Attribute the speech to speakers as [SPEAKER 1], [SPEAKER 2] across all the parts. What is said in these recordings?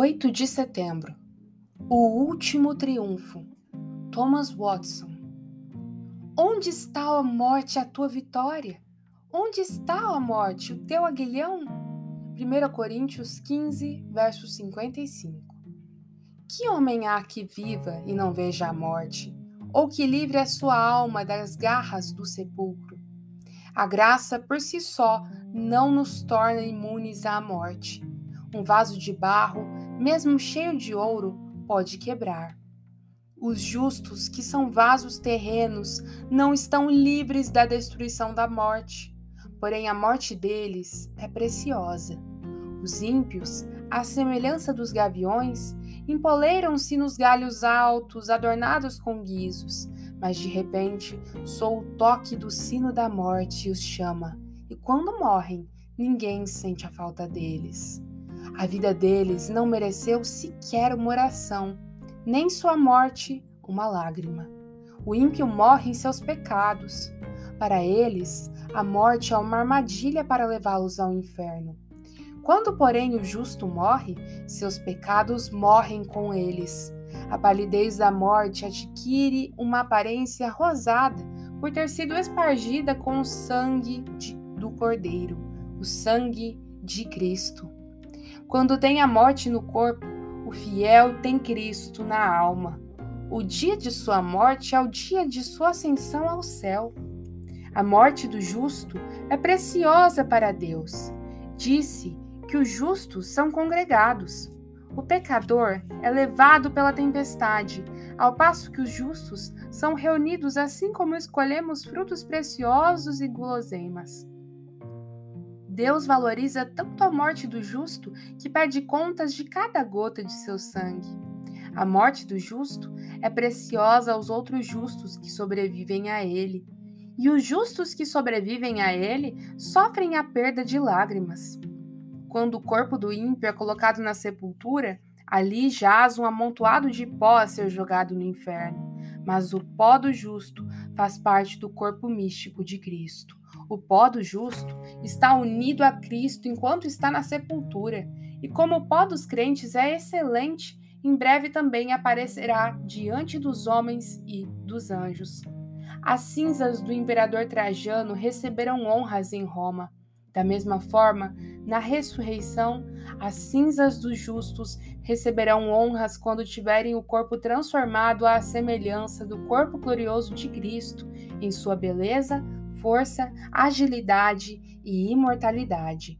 [SPEAKER 1] 8 de setembro O último triunfo. Thomas Watson. Onde está a morte, a tua vitória? Onde está a morte, o teu aguilhão? 1 Coríntios 15, verso 55. Que homem há que viva e não veja a morte, ou que livre a sua alma das garras do sepulcro? A graça por si só não nos torna imunes à morte. Um vaso de barro mesmo cheio de ouro, pode quebrar. Os justos, que são vasos terrenos, não estão livres da destruição da morte, porém a morte deles é preciosa. Os ímpios, à semelhança dos gaviões, empoleiram-se nos galhos altos, adornados com guizos, mas de repente soa o toque do sino da morte e os chama, e quando morrem, ninguém sente a falta deles. A vida deles não mereceu sequer uma oração, nem sua morte uma lágrima. O ímpio morre em seus pecados. Para eles, a morte é uma armadilha para levá-los ao inferno. Quando, porém, o justo morre, seus pecados morrem com eles. A palidez da morte adquire uma aparência rosada por ter sido espargida com o sangue de, do Cordeiro, o sangue de Cristo. Quando tem a morte no corpo, o fiel tem Cristo na alma. O dia de sua morte é o dia de sua ascensão ao céu. A morte do justo é preciosa para Deus. Disse que os justos são congregados. O pecador é levado pela tempestade, ao passo que os justos são reunidos assim como escolhemos frutos preciosos e guloseimas. Deus valoriza tanto a morte do justo que pede contas de cada gota de seu sangue. A morte do justo é preciosa aos outros justos que sobrevivem a ele, e os justos que sobrevivem a ele sofrem a perda de lágrimas. Quando o corpo do ímpio é colocado na sepultura, ali jaz um amontoado de pó a ser jogado no inferno, mas o pó do justo faz parte do corpo místico de Cristo. O pó do justo está unido a Cristo enquanto está na sepultura, e como o pó dos crentes é excelente, em breve também aparecerá diante dos homens e dos anjos. As cinzas do imperador Trajano receberam honras em Roma. Da mesma forma, na ressurreição, as cinzas dos justos receberão honras quando tiverem o corpo transformado à semelhança do corpo glorioso de Cristo, em sua beleza, força, agilidade e imortalidade.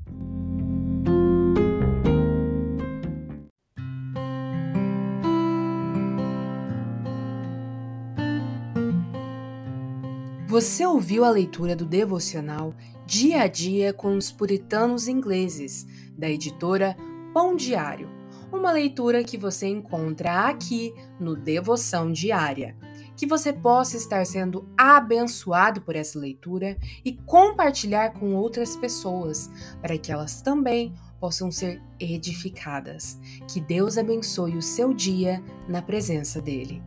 [SPEAKER 1] Você ouviu a leitura do devocional Dia a Dia com os Puritanos Ingleses, da editora Pão Diário. Uma leitura que você encontra aqui no Devoção Diária que você possa estar sendo abençoado por essa leitura e compartilhar com outras pessoas, para que elas também possam ser edificadas. Que Deus abençoe o seu dia na presença dEle.